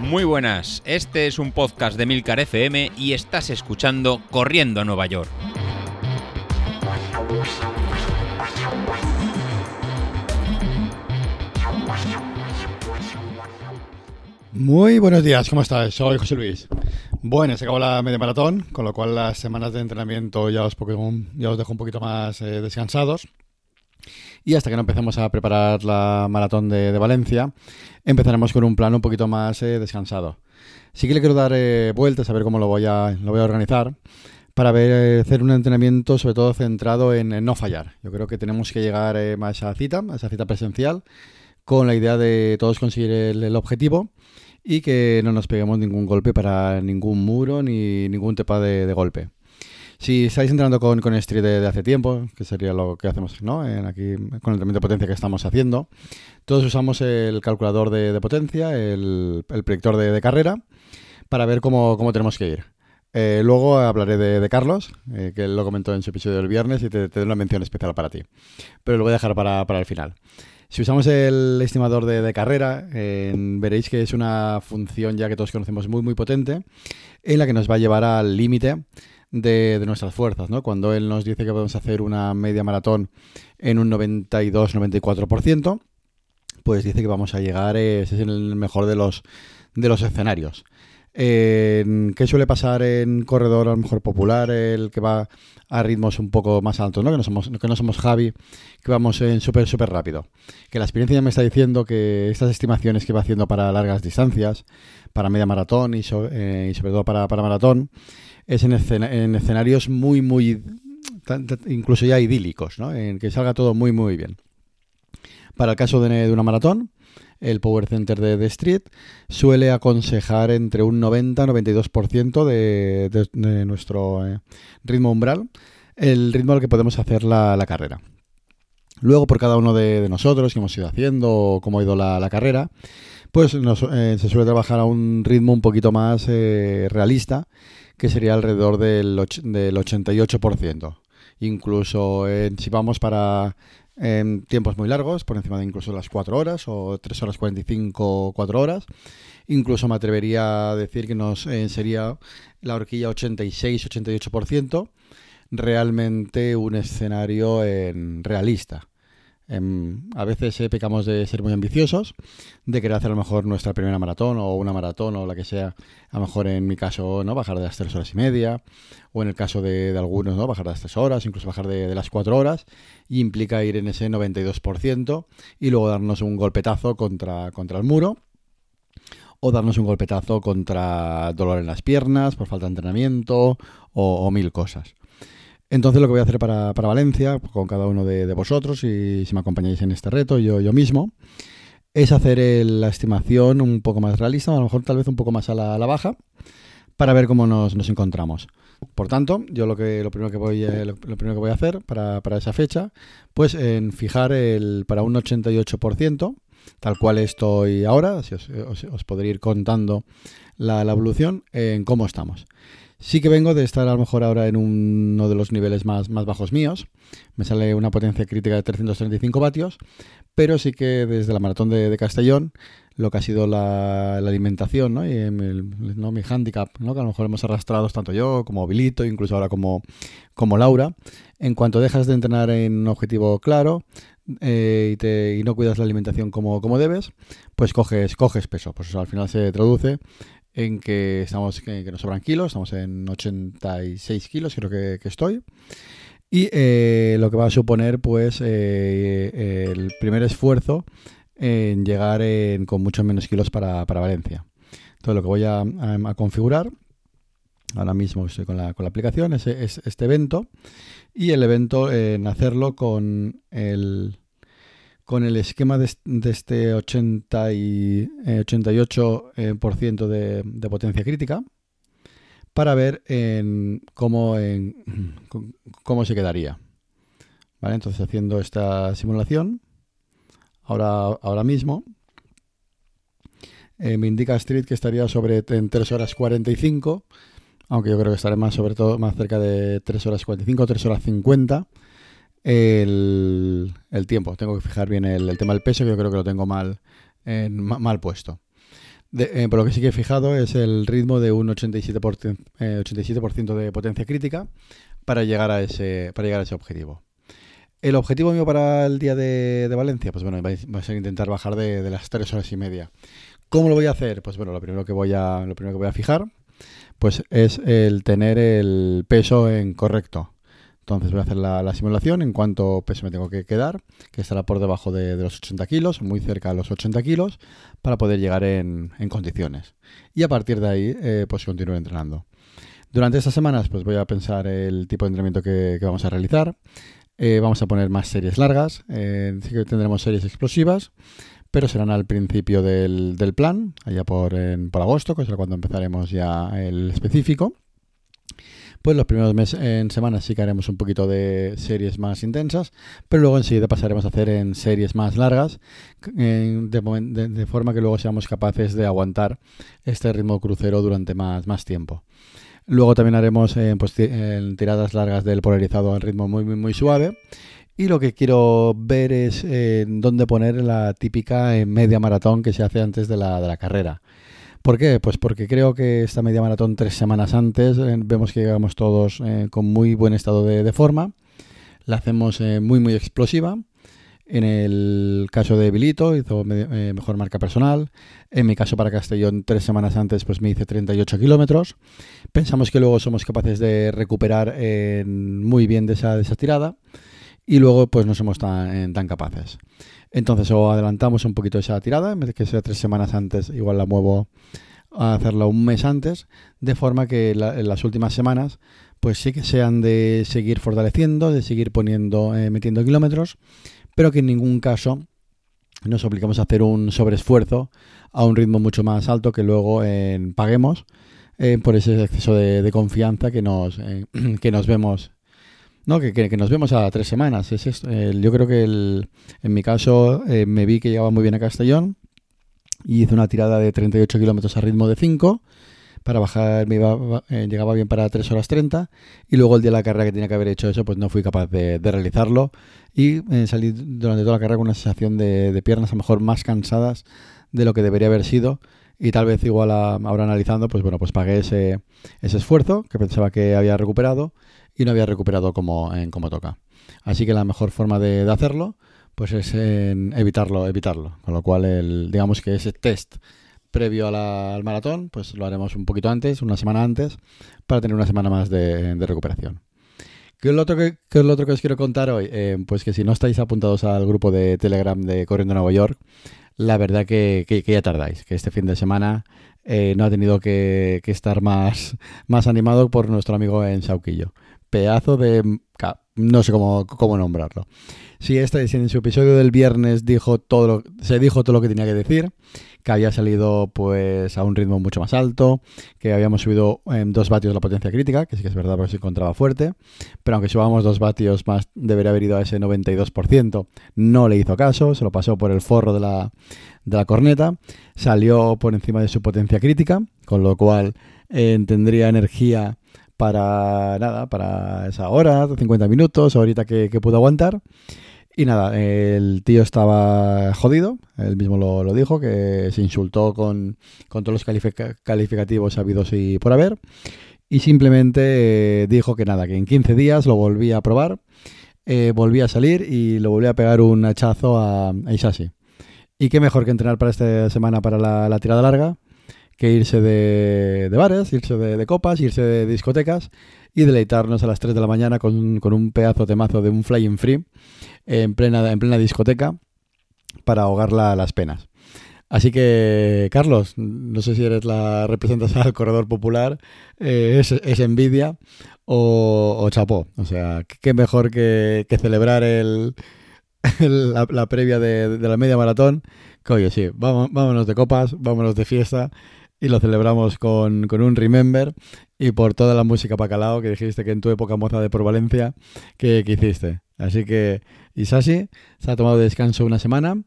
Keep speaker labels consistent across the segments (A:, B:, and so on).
A: Muy buenas, este es un podcast de Milcar FM y estás escuchando Corriendo a Nueva York.
B: Muy buenos días, ¿cómo estás? Soy José Luis. Bueno, se acabó la media maratón, con lo cual las semanas de entrenamiento ya os, ya os dejo un poquito más eh, descansados. Y hasta que no empecemos a preparar la maratón de, Valencia, empezaremos con un plan un poquito más eh, descansado. Sí que le quiero dar eh, vueltas a ver cómo lo voy a, lo voy a organizar para ver, hacer un entrenamiento sobre todo centrado en, no fallar. Yo creo que tenemos que llegar a esa cita, a esa cita presencial, con la idea de todos conseguir el objetivo y que no nos peguemos ningún golpe para ningún muro ni ningún tepa de, golpe. Si estáis entrando con, con Street de, hace tiempo, que sería lo que hacemos ¿no? aquí con el entrenamiento de potencia que estamos haciendo, todos usamos el calculador de, potencia, el, el predictor de, carrera, para ver cómo, tenemos que ir. Eh, luego hablaré de, Carlos, eh, que lo comentó en su episodio del viernes y te, doy una mención especial para ti. Pero lo voy a dejar para el final. Si usamos el estimador de, carrera, veréis que es una función ya que todos conocemos muy muy potente, en la que nos va a llevar al límite de, nuestras fuerzas. ¿no? Cuando él nos dice que podemos hacer una media maratón en un 92-94%, pues dice que vamos a llegar, ese es el mejor de los, de los escenarios. ¿Qué suele pasar en corredor a lo mejor popular, el que va a ritmos un poco más altos, ¿no? Que no somos, que no somos Javi, que vamos en súper, súper rápido. Que la experiencia ya me está diciendo que estas estimaciones que va haciendo para largas distancias, para media maratón y, eh, sobre todo para, maratón, es en, en, escenarios muy, muy, incluso ya idílicos, ¿no? En que salga todo muy, muy bien. Para el caso de una maratón, el Power Center de, The Street, suele aconsejar entre un 90-92% de, de, nuestro eh, ritmo umbral, el ritmo al que podemos hacer la, carrera. Luego, por cada uno de, nosotros que hemos ido haciendo cómo ha ido la, carrera, pues eh, se suele trabajar a un ritmo un poquito más eh, realista, que sería alrededor del, del 88%. Incluso si vamos para en tiempos muy largos, por encima de incluso las 4 horas o 3 horas 45 4 horas. Incluso me atrevería a decir que nos eh, sería la horquilla 86-88% realmente un escenario en realista. Em, a veces eh, pecamos de ser muy ambiciosos, de querer hacer a lo mejor nuestra primera maratón o una maratón o la que sea, a lo mejor en mi caso, ¿no? Bajar de las tres horas y media, o en el caso de, algunos, ¿no? Bajar de las tres horas, incluso bajar de, las cuatro horas, y implica ir en ese 92% y luego darnos un golpetazo contra, contra el muro o darnos un golpetazo contra dolor en las piernas por falta de entrenamiento o mil cosas. Entonces lo que voy a hacer para, Valencia, con cada uno de, vosotros, y si me acompañáis en este reto, yo, yo mismo, es hacer la estimación un poco más realista, a lo mejor tal vez un poco más a la, baja, para ver cómo nos, encontramos. Por tanto, yo lo que lo primero que voy eh, lo, primero que voy a hacer para, esa fecha, pues en fijar el para un 88%, tal cual estoy ahora, si os, os, podré ir contando la, la evolución en cómo estamos. Sí que vengo de estar a lo mejor ahora en uno de los niveles más, más bajos míos. Me sale una potencia crítica de 335 vatios, pero sí que desde la maratón de, Castellón, lo que ha sido la, alimentación ¿no? y ¿no? mi handicap, ¿no? que a lo mejor hemos arrastrado tanto yo como Bilito, incluso ahora como, como Laura, en cuanto dejas de entrenar en un objetivo claro, eh, y, te, y, no cuidas la alimentación como, como debes, pues coges, coges peso. Pues eso al final se traduce en que estamos que, nos sobran kilos, estamos en 86 kilos, creo que, estoy. Y eh, lo que va a suponer, pues, eh, el primer esfuerzo en llegar con muchos menos kilos para, Valencia. Entonces, lo que voy a, configurar, ahora mismo estoy con la, con la aplicación, es, es, este evento. Y el evento en hacerlo con el, con el esquema de, este 80 y, 88% eh, eh, de, potencia crítica para ver cómo, cómo se quedaría. ¿Vale? Entonces haciendo esta simulación, ahora, ahora mismo, eh, me indica Street que estaría sobre en 3 horas 45, aunque yo creo que estaré más sobre todo más cerca de 3 horas 45, 3 horas 50 el, tiempo. Tengo que fijar bien el, tema del peso, que yo creo que lo tengo mal, mal puesto. Eh, por lo que sí que he fijado es el ritmo de un 87%, 87 eh, de potencia crítica para llegar, a ese, para llegar a ese objetivo. El objetivo mío para el día de, Valencia, pues bueno, va a ser intentar bajar de, las 3 horas y media. ¿Cómo lo voy a hacer? Pues bueno, lo primero que voy a, lo primero que voy a fijar pues es el tener el peso en correcto. Entonces voy a hacer la, simulación en cuánto peso me tengo que quedar, que estará por debajo de, los 80 kilos, muy cerca de los 80 kilos, para poder llegar en, condiciones. Y a partir de ahí, eh, pues continúo entrenando. Durante estas semanas, pues voy a pensar el tipo de entrenamiento que, vamos a realizar. Eh, vamos a poner más series largas, eh, sí que tendremos series explosivas, pero serán al principio del, plan, allá por, por agosto, que será cuando empezaremos ya el específico. Pues los primeros meses, en semanas sí que haremos un poquito de series más intensas, pero luego enseguida pasaremos a hacer en series más largas, de, forma que luego seamos capaces de aguantar este ritmo crucero durante más, más tiempo. Luego también haremos eh, pues, en tiradas largas del polarizado al ritmo muy, muy, suave. Y lo que quiero ver es en dónde poner la típica media maratón que se hace antes de la, de la carrera. ¿Por qué? Pues porque creo que esta media maratón tres semanas antes eh, vemos que llegamos todos eh, con muy buen estado de, forma. La hacemos eh, muy muy explosiva. En el caso de Bilito hizo mejor marca personal. En mi caso para Castellón tres semanas antes pues me hice 38 kilómetros. Pensamos que luego somos capaces de recuperar muy bien de esa, de esa tirada y luego pues no somos tan, tan capaces. Entonces o adelantamos un poquito esa tirada, en vez de que sea tres semanas antes, igual la muevo a hacerla un mes antes, de forma que en las últimas semanas pues sí que sean de seguir fortaleciendo, de seguir poniendo, eh, metiendo kilómetros, pero que en ningún caso nos obligamos a hacer un sobreesfuerzo a un ritmo mucho más alto que luego eh, paguemos eh, por ese exceso de, confianza que nos, que nos vemos no, que, nos vemos a tres semanas. Es esto. yo creo que el, en mi caso eh, me vi que llegaba muy bien a Castellón y hice una tirada de 38 kilómetros a ritmo de 5 para bajar, me iba, eh, llegaba bien para 3 horas 30 y luego el día de la carrera que tenía que haber hecho eso, pues no fui capaz de, realizarlo y eh, salí durante toda la carrera con una sensación de, piernas a lo mejor más cansadas de lo que debería haber sido y tal vez igual ahora analizando, pues bueno, pues pagué ese, ese esfuerzo que pensaba que había recuperado y no había recuperado como, en, como toca. Así que la mejor forma de, hacerlo pues es evitarlo, evitarlo. Con lo cual, el, digamos que ese test previo al maratón, pues lo haremos un poquito antes, una semana antes, para tener una semana más de, recuperación. ¿Qué es, lo otro que, es lo otro que os quiero contar hoy? Eh, pues que si no estáis apuntados al grupo de Telegram de Corriendo Nueva York, la verdad que, que, ya tardáis, que este fin de semana eh, no ha tenido que, estar más, más animado por nuestro amigo en Sauquillo pedazo de... no sé cómo, cómo nombrarlo. Sí, esta en su episodio del viernes dijo todo se dijo todo lo que tenía que decir, que había salido pues a un ritmo mucho más alto, que habíamos subido en dos vatios la potencia crítica, que sí que es verdad porque se encontraba fuerte, pero aunque subamos dos vatios más, debería haber ido a ese 92%, no le hizo caso, se lo pasó por el forro de la, de la corneta, salió por encima de su potencia crítica, con lo cual eh, tendría energía para nada, para esa hora, 50 minutos, ahorita que, que pudo aguantar. Y nada, el tío estaba jodido, él mismo lo, dijo, que se insultó con, todos los calificativos habidos y por haber. Y simplemente eh, dijo que nada, que en 15 días lo volvía a probar, eh, volvía a salir y lo volvía a pegar un hachazo a, a Isashi. Y qué mejor que entrenar para esta semana para la tirada larga que irse de, bares, irse de, copas, irse de discotecas y deleitarnos a las 3 de la mañana con, un pedazo de mazo de un flying free en plena, en plena discoteca para ahogar las penas. Así que, Carlos, no sé si eres la representación del corredor popular, eh, es, envidia o, chapó. O sea, qué mejor que, celebrar el, la, previa de, la media maratón. Que sí, vámonos de copas, vámonos de fiesta y lo celebramos con, un Remember y por toda la música Pacalao que dijiste que en tu época moza de por Valencia que, hiciste. Así que Isashi se ha tomado descanso una semana,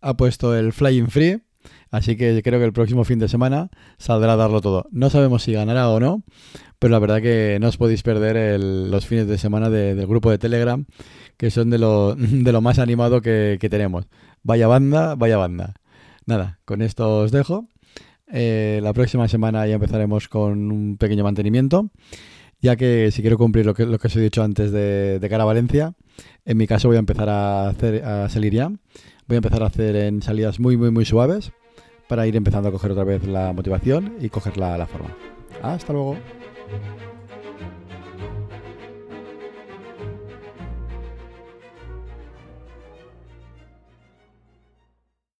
B: ha puesto el Flying Free Así que creo que el próximo fin de semana saldrá a darlo todo. No sabemos si ganará o no, pero la verdad que no os podéis perder los fines de semana del grupo de Telegram, que son de lo, de lo más animado que, tenemos. Vaya banda, vaya banda. Nada, con esto os dejo. Eh, la próxima semana ya empezaremos con un pequeño mantenimiento, ya que si quiero cumplir lo que, lo que os he dicho antes de, de cara a Valencia, en mi caso voy a empezar a, hacer, a salir ya. Voy a empezar a hacer en salidas muy, muy, muy suaves para ir empezando a coger otra vez la motivación y coger la, la forma. Hasta luego.